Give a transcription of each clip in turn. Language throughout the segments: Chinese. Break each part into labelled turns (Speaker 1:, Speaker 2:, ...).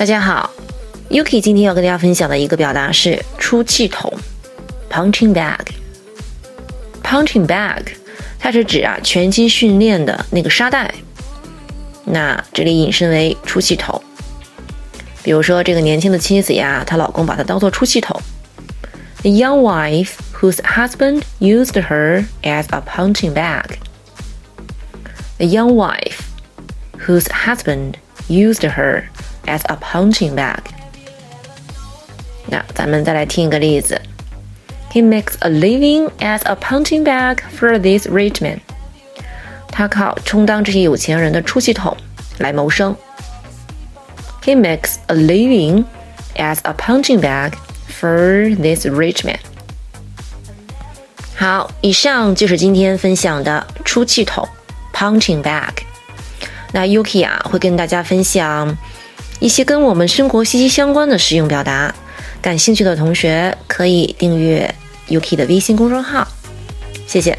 Speaker 1: 大家好，Yuki 今天要跟大家分享的一个表达是出气筒 （punching bag）。punching bag，它是指啊拳击训练的那个沙袋。那这里引申为出气筒。比如说这个年轻的妻子呀，她老公把她当做出气筒。A young wife whose husband used her as a punching bag. A young wife whose husband used her as a punching bag。那咱们再来听一个例子。He makes a living as a punching bag for this rich man。他靠充当这些有钱人的出气筒来谋生。He makes a living as a punching bag for this rich man。好，以上就是今天分享的出气筒 （punching bag）。那 Yuki 啊，会跟大家分享。 一些跟我们生活息息相关的实用表达，感兴趣的同学可以订阅 UK 的微信公众号。谢谢，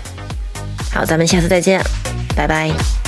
Speaker 1: 好，咱们下次再见，拜拜。